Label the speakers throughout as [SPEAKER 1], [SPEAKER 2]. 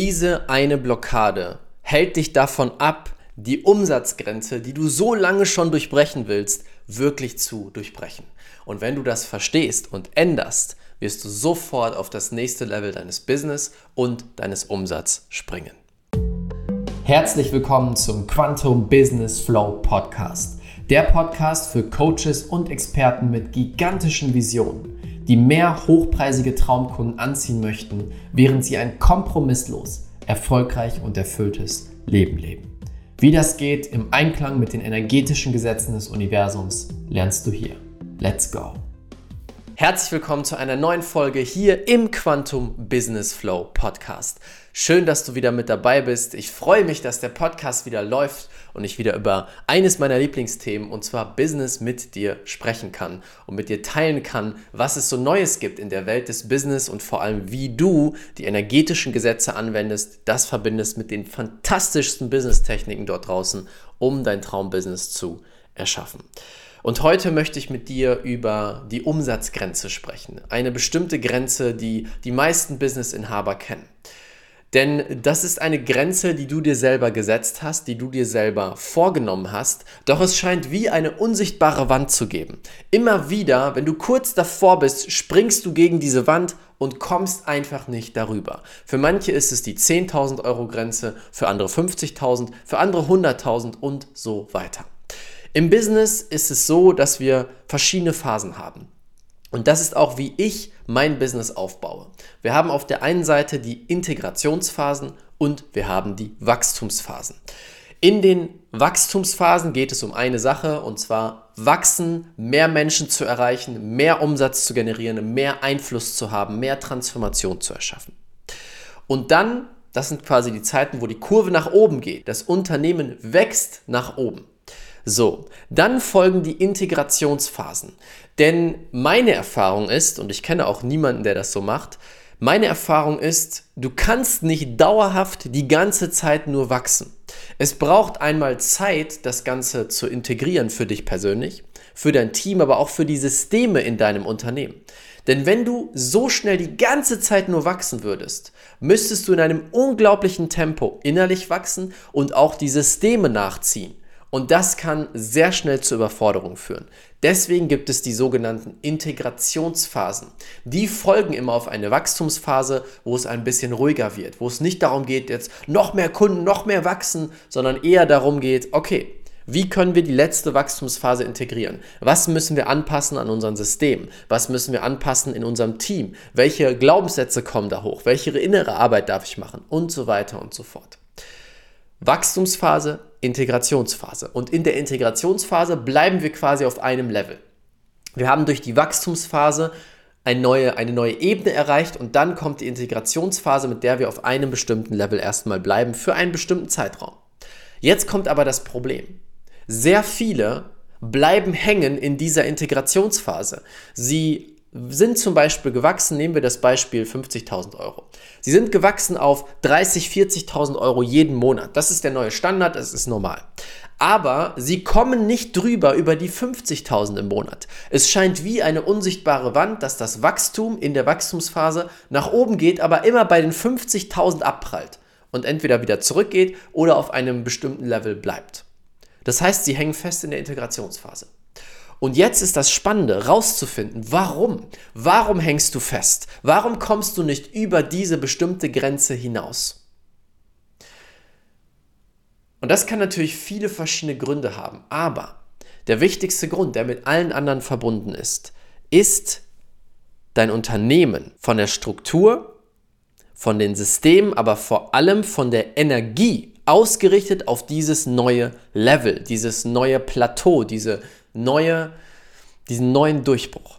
[SPEAKER 1] Diese eine Blockade hält dich davon ab, die Umsatzgrenze, die du so lange schon durchbrechen willst, wirklich zu durchbrechen. Und wenn du das verstehst und änderst, wirst du sofort auf das nächste Level deines Business und deines Umsatzes springen. Herzlich willkommen zum Quantum Business Flow Podcast. Der Podcast für Coaches und Experten mit gigantischen Visionen die mehr hochpreisige Traumkunden anziehen möchten, während sie ein kompromisslos, erfolgreich und erfülltes Leben leben. Wie das geht im Einklang mit den energetischen Gesetzen des Universums, lernst du hier. Let's go! Herzlich willkommen zu einer neuen Folge hier im Quantum Business Flow Podcast. Schön, dass du wieder mit dabei bist. Ich freue mich, dass der Podcast wieder läuft und ich wieder über eines meiner Lieblingsthemen, und zwar Business, mit dir sprechen kann und mit dir teilen kann, was es so Neues gibt in der Welt des Business und vor allem, wie du die energetischen Gesetze anwendest, das verbindest mit den fantastischsten Business-Techniken dort draußen, um dein Traumbusiness zu erschaffen. Und heute möchte ich mit dir über die Umsatzgrenze sprechen. Eine bestimmte Grenze, die die meisten Businessinhaber kennen. Denn das ist eine Grenze, die du dir selber gesetzt hast, die du dir selber vorgenommen hast, doch es scheint wie eine unsichtbare Wand zu geben. Immer wieder, wenn du kurz davor bist, springst du gegen diese Wand und kommst einfach nicht darüber. Für manche ist es die 10.000 Euro Grenze, für andere 50.000, für andere 100.000 und so weiter. Im Business ist es so, dass wir verschiedene Phasen haben. Und das ist auch, wie ich mein Business aufbaue. Wir haben auf der einen Seite die Integrationsphasen und wir haben die Wachstumsphasen. In den Wachstumsphasen geht es um eine Sache und zwar wachsen, mehr Menschen zu erreichen, mehr Umsatz zu generieren, mehr Einfluss zu haben, mehr Transformation zu erschaffen. Und dann, das sind quasi die Zeiten, wo die Kurve nach oben geht. Das Unternehmen wächst nach oben. So, dann folgen die Integrationsphasen. Denn meine Erfahrung ist, und ich kenne auch niemanden, der das so macht, meine Erfahrung ist, du kannst nicht dauerhaft die ganze Zeit nur wachsen. Es braucht einmal Zeit, das Ganze zu integrieren für dich persönlich, für dein Team, aber auch für die Systeme in deinem Unternehmen. Denn wenn du so schnell die ganze Zeit nur wachsen würdest, müsstest du in einem unglaublichen Tempo innerlich wachsen und auch die Systeme nachziehen. Und das kann sehr schnell zur Überforderung führen. Deswegen gibt es die sogenannten Integrationsphasen. Die folgen immer auf eine Wachstumsphase, wo es ein bisschen ruhiger wird, wo es nicht darum geht, jetzt noch mehr Kunden, noch mehr wachsen, sondern eher darum geht, okay, wie können wir die letzte Wachstumsphase integrieren? Was müssen wir anpassen an unserem System? Was müssen wir anpassen in unserem Team? Welche Glaubenssätze kommen da hoch? Welche innere Arbeit darf ich machen? Und so weiter und so fort. Wachstumsphase, Integrationsphase. Und in der Integrationsphase bleiben wir quasi auf einem Level. Wir haben durch die Wachstumsphase eine neue, eine neue Ebene erreicht und dann kommt die Integrationsphase, mit der wir auf einem bestimmten Level erstmal bleiben für einen bestimmten Zeitraum. Jetzt kommt aber das Problem. Sehr viele bleiben hängen in dieser Integrationsphase. Sie sind zum Beispiel gewachsen, nehmen wir das Beispiel 50.000 Euro. Sie sind gewachsen auf 30, 40.000 Euro jeden Monat. Das ist der neue Standard, das ist normal. Aber sie kommen nicht drüber über die 50.000 im Monat. Es scheint wie eine unsichtbare Wand, dass das Wachstum in der Wachstumsphase nach oben geht, aber immer bei den 50.000 abprallt und entweder wieder zurückgeht oder auf einem bestimmten Level bleibt. Das heißt, sie hängen fest in der Integrationsphase. Und jetzt ist das Spannende, rauszufinden, warum? Warum hängst du fest? Warum kommst du nicht über diese bestimmte Grenze hinaus? Und das kann natürlich viele verschiedene Gründe haben, aber der wichtigste Grund, der mit allen anderen verbunden ist, ist dein Unternehmen von der Struktur, von den Systemen, aber vor allem von der Energie ausgerichtet auf dieses neue Level, dieses neue Plateau, diese neue, diesen neuen Durchbruch.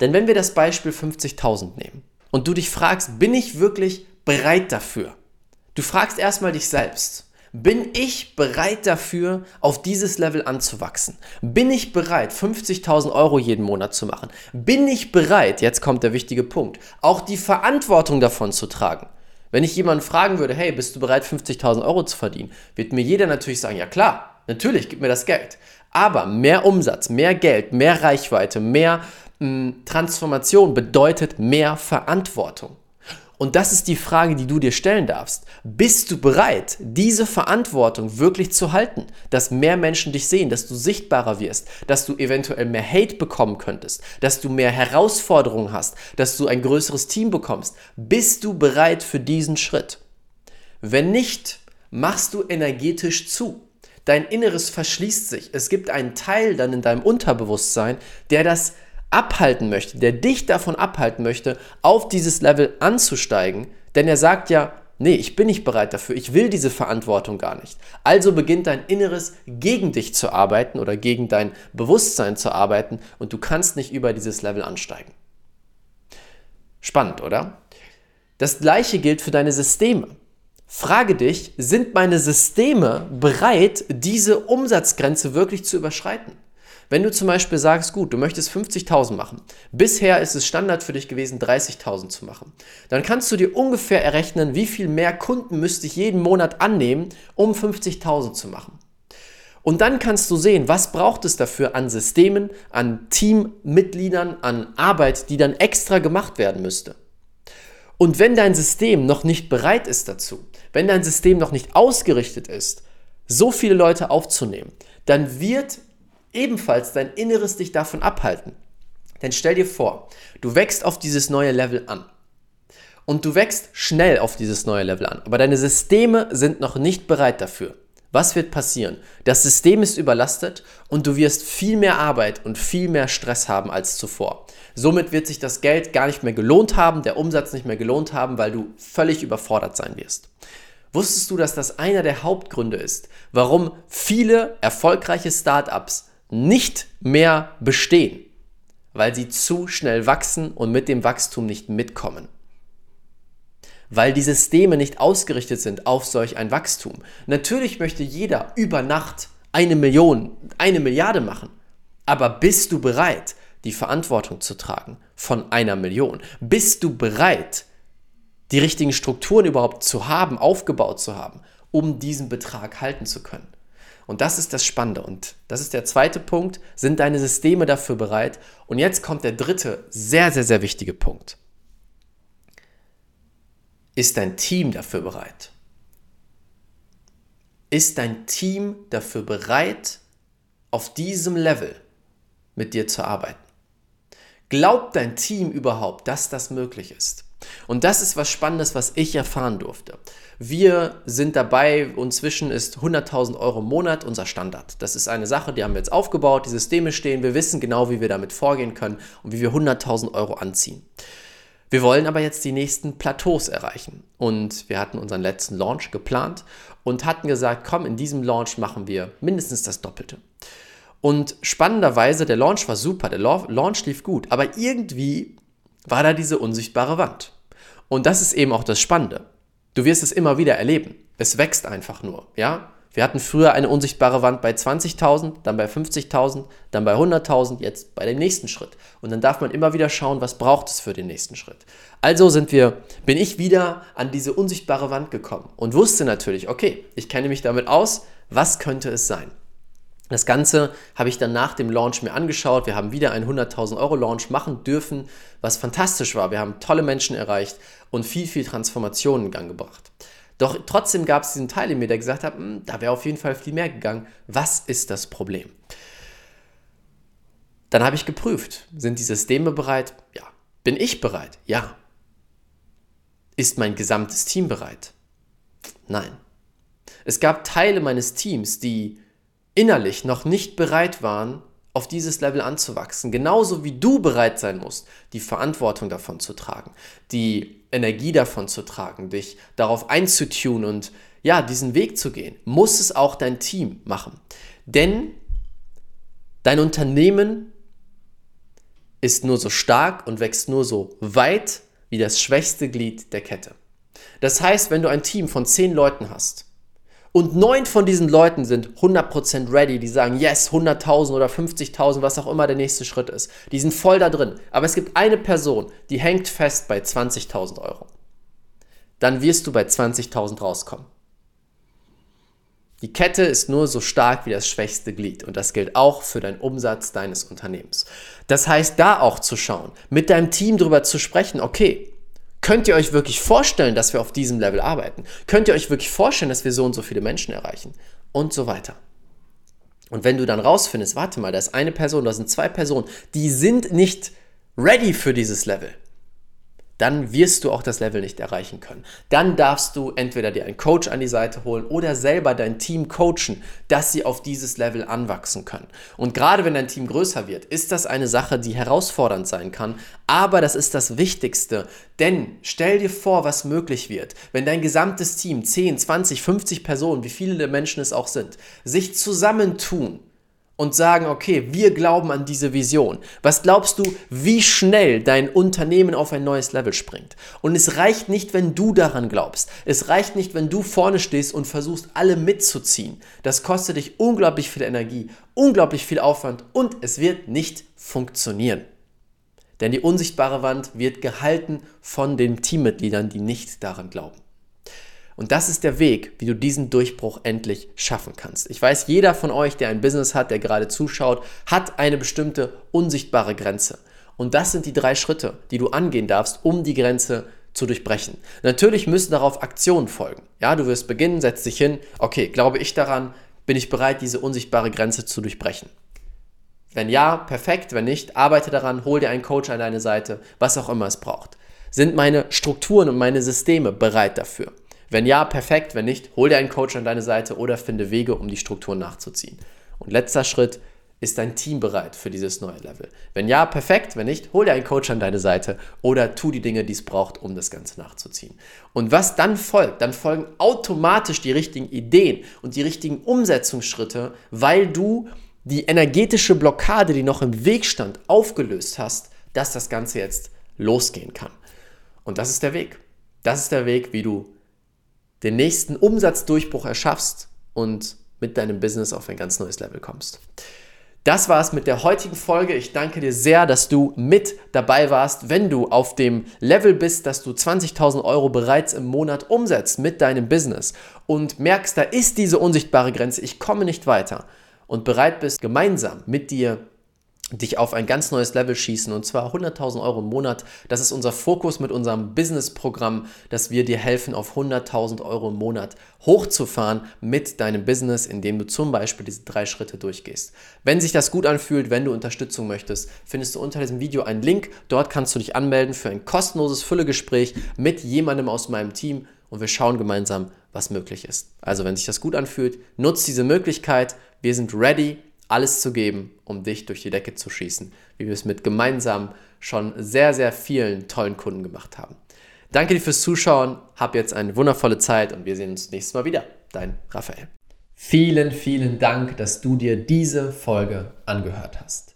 [SPEAKER 1] Denn wenn wir das Beispiel 50.000 nehmen und du dich fragst, bin ich wirklich bereit dafür? Du fragst erstmal dich selbst, bin ich bereit dafür, auf dieses Level anzuwachsen? Bin ich bereit, 50.000 Euro jeden Monat zu machen? Bin ich bereit, jetzt kommt der wichtige Punkt, auch die Verantwortung davon zu tragen? Wenn ich jemanden fragen würde, hey, bist du bereit, 50.000 Euro zu verdienen, wird mir jeder natürlich sagen, ja klar, natürlich, gib mir das Geld. Aber mehr Umsatz, mehr Geld, mehr Reichweite, mehr mh, hm, Transformation bedeutet mehr Verantwortung. Und das ist die Frage, die du dir stellen darfst. Bist du bereit, diese Verantwortung wirklich zu halten, dass mehr Menschen dich sehen, dass du sichtbarer wirst, dass du eventuell mehr Hate bekommen könntest, dass du mehr Herausforderungen hast, dass du ein größeres Team bekommst? Bist du bereit für diesen Schritt? Wenn nicht, machst du energetisch zu. Dein Inneres verschließt sich. Es gibt einen Teil dann in deinem Unterbewusstsein, der das abhalten möchte, der dich davon abhalten möchte, auf dieses Level anzusteigen, denn er sagt ja, nee, ich bin nicht bereit dafür, ich will diese Verantwortung gar nicht. Also beginnt dein Inneres gegen dich zu arbeiten oder gegen dein Bewusstsein zu arbeiten und du kannst nicht über dieses Level ansteigen. Spannend, oder? Das gleiche gilt für deine Systeme. Frage dich, sind meine Systeme bereit, diese Umsatzgrenze wirklich zu überschreiten? Wenn du zum Beispiel sagst, gut, du möchtest 50.000 machen, bisher ist es Standard für dich gewesen, 30.000 zu machen, dann kannst du dir ungefähr errechnen, wie viel mehr Kunden müsste ich jeden Monat annehmen, um 50.000 zu machen. Und dann kannst du sehen, was braucht es dafür an Systemen, an Teammitgliedern, an Arbeit, die dann extra gemacht werden müsste. Und wenn dein System noch nicht bereit ist dazu, wenn dein System noch nicht ausgerichtet ist, so viele Leute aufzunehmen, dann wird ebenfalls dein Inneres dich davon abhalten. Denn stell dir vor, du wächst auf dieses neue Level an. Und du wächst schnell auf dieses neue Level an. Aber deine Systeme sind noch nicht bereit dafür. Was wird passieren? Das System ist überlastet und du wirst viel mehr Arbeit und viel mehr Stress haben als zuvor. Somit wird sich das Geld gar nicht mehr gelohnt haben, der Umsatz nicht mehr gelohnt haben, weil du völlig überfordert sein wirst. Wusstest du, dass das einer der Hauptgründe ist, warum viele erfolgreiche Startups nicht mehr bestehen, weil sie zu schnell wachsen und mit dem Wachstum nicht mitkommen. Weil die Systeme nicht ausgerichtet sind auf solch ein Wachstum. Natürlich möchte jeder über Nacht eine Million, eine Milliarde machen. Aber bist du bereit, die Verantwortung zu tragen von einer Million? Bist du bereit, die richtigen Strukturen überhaupt zu haben, aufgebaut zu haben, um diesen Betrag halten zu können? Und das ist das Spannende. Und das ist der zweite Punkt. Sind deine Systeme dafür bereit? Und jetzt kommt der dritte, sehr, sehr, sehr wichtige Punkt. Ist dein Team dafür bereit? Ist dein Team dafür bereit, auf diesem Level mit dir zu arbeiten? Glaubt dein Team überhaupt, dass das möglich ist? Und das ist was Spannendes, was ich erfahren durfte. Wir sind dabei, inzwischen ist 100.000 Euro im Monat unser Standard. Das ist eine Sache, die haben wir jetzt aufgebaut, die Systeme stehen, wir wissen genau, wie wir damit vorgehen können und wie wir 100.000 Euro anziehen. Wir wollen aber jetzt die nächsten Plateaus erreichen. Und wir hatten unseren letzten Launch geplant und hatten gesagt, komm, in diesem Launch machen wir mindestens das Doppelte. Und spannenderweise, der Launch war super, der Launch lief gut, aber irgendwie war da diese unsichtbare Wand. Und das ist eben auch das Spannende. Du wirst es immer wieder erleben. Es wächst einfach nur, ja? Wir hatten früher eine unsichtbare Wand bei 20.000, dann bei 50.000, dann bei 100.000, jetzt bei dem nächsten Schritt. Und dann darf man immer wieder schauen, was braucht es für den nächsten Schritt. Also sind wir, bin ich wieder an diese unsichtbare Wand gekommen und wusste natürlich, okay, ich kenne mich damit aus, was könnte es sein? Das Ganze habe ich dann nach dem Launch mir angeschaut. Wir haben wieder einen 100.000 Euro Launch machen dürfen, was fantastisch war. Wir haben tolle Menschen erreicht und viel, viel Transformation in Gang gebracht. Doch trotzdem gab es diesen Teil in mir, der gesagt hat, hm, da wäre auf jeden Fall viel mehr gegangen. Was ist das Problem? Dann habe ich geprüft, sind die Systeme bereit? Ja. Bin ich bereit? Ja. Ist mein gesamtes Team bereit? Nein. Es gab Teile meines Teams, die innerlich noch nicht bereit waren, auf dieses Level anzuwachsen. Genauso wie du bereit sein musst, die Verantwortung davon zu tragen, die Energie davon zu tragen, dich darauf einzutun und ja, diesen Weg zu gehen, muss es auch dein Team machen. Denn dein Unternehmen ist nur so stark und wächst nur so weit wie das schwächste Glied der Kette. Das heißt, wenn du ein Team von zehn Leuten hast, und neun von diesen Leuten sind 100% ready, die sagen, yes, 100.000 oder 50.000, was auch immer der nächste Schritt ist. Die sind voll da drin. Aber es gibt eine Person, die hängt fest bei 20.000 Euro. Dann wirst du bei 20.000 rauskommen. Die Kette ist nur so stark wie das schwächste Glied und das gilt auch für den Umsatz deines Unternehmens. Das heißt, da auch zu schauen, mit deinem Team darüber zu sprechen, okay, Könnt ihr euch wirklich vorstellen, dass wir auf diesem Level arbeiten? Könnt ihr euch wirklich vorstellen, dass wir so und so viele Menschen erreichen? Und so weiter. Und wenn du dann rausfindest, warte mal, da ist eine Person, da sind zwei Personen, die sind nicht ready für dieses Level dann wirst du auch das Level nicht erreichen können. Dann darfst du entweder dir einen Coach an die Seite holen oder selber dein Team coachen, dass sie auf dieses Level anwachsen können. Und gerade wenn dein Team größer wird, ist das eine Sache, die herausfordernd sein kann, aber das ist das Wichtigste, denn stell dir vor, was möglich wird, wenn dein gesamtes Team, 10, 20, 50 Personen, wie viele Menschen es auch sind, sich zusammentun und sagen, okay, wir glauben an diese Vision. Was glaubst du, wie schnell dein Unternehmen auf ein neues Level springt? Und es reicht nicht, wenn du daran glaubst. Es reicht nicht, wenn du vorne stehst und versuchst, alle mitzuziehen. Das kostet dich unglaublich viel Energie, unglaublich viel Aufwand und es wird nicht funktionieren. Denn die unsichtbare Wand wird gehalten von den Teammitgliedern, die nicht daran glauben. Und das ist der Weg, wie du diesen Durchbruch endlich schaffen kannst. Ich weiß, jeder von euch, der ein Business hat, der gerade zuschaut, hat eine bestimmte unsichtbare Grenze. Und das sind die drei Schritte, die du angehen darfst, um die Grenze zu durchbrechen. Natürlich müssen darauf Aktionen folgen. Ja, du wirst beginnen, setz dich hin. Okay, glaube ich daran? Bin ich bereit, diese unsichtbare Grenze zu durchbrechen? Wenn ja, perfekt. Wenn nicht, arbeite daran, hol dir einen Coach an deine Seite, was auch immer es braucht. Sind meine Strukturen und meine Systeme bereit dafür? Wenn ja, perfekt. Wenn nicht, hol dir einen Coach an deine Seite oder finde Wege, um die Strukturen nachzuziehen. Und letzter Schritt, ist dein Team bereit für dieses neue Level? Wenn ja, perfekt. Wenn nicht, hol dir einen Coach an deine Seite oder tu die Dinge, die es braucht, um das Ganze nachzuziehen. Und was dann folgt, dann folgen automatisch die richtigen Ideen und die richtigen Umsetzungsschritte, weil du die energetische Blockade, die noch im Weg stand, aufgelöst hast, dass das Ganze jetzt losgehen kann. Und das ist der Weg. Das ist der Weg, wie du den nächsten Umsatzdurchbruch erschaffst und mit deinem Business auf ein ganz neues Level kommst. Das war es mit der heutigen Folge. Ich danke dir sehr, dass du mit dabei warst. Wenn du auf dem Level bist, dass du 20.000 Euro bereits im Monat umsetzt mit deinem Business und merkst, da ist diese unsichtbare Grenze, ich komme nicht weiter und bereit bist, gemeinsam mit dir dich auf ein ganz neues Level schießen und zwar 100.000 Euro im Monat. Das ist unser Fokus mit unserem Business-Programm, dass wir dir helfen, auf 100.000 Euro im Monat hochzufahren mit deinem Business, indem du zum Beispiel diese drei Schritte durchgehst. Wenn sich das gut anfühlt, wenn du Unterstützung möchtest, findest du unter diesem Video einen Link. Dort kannst du dich anmelden für ein kostenloses Füllegespräch mit jemandem aus meinem Team und wir schauen gemeinsam, was möglich ist. Also wenn sich das gut anfühlt, nutzt diese Möglichkeit. Wir sind ready alles zu geben, um dich durch die Decke zu schießen, wie wir es mit gemeinsam schon sehr, sehr vielen tollen Kunden gemacht haben. Danke dir fürs Zuschauen, hab jetzt eine wundervolle Zeit und wir sehen uns nächstes Mal wieder. Dein Raphael. Vielen, vielen Dank, dass du dir diese Folge angehört hast.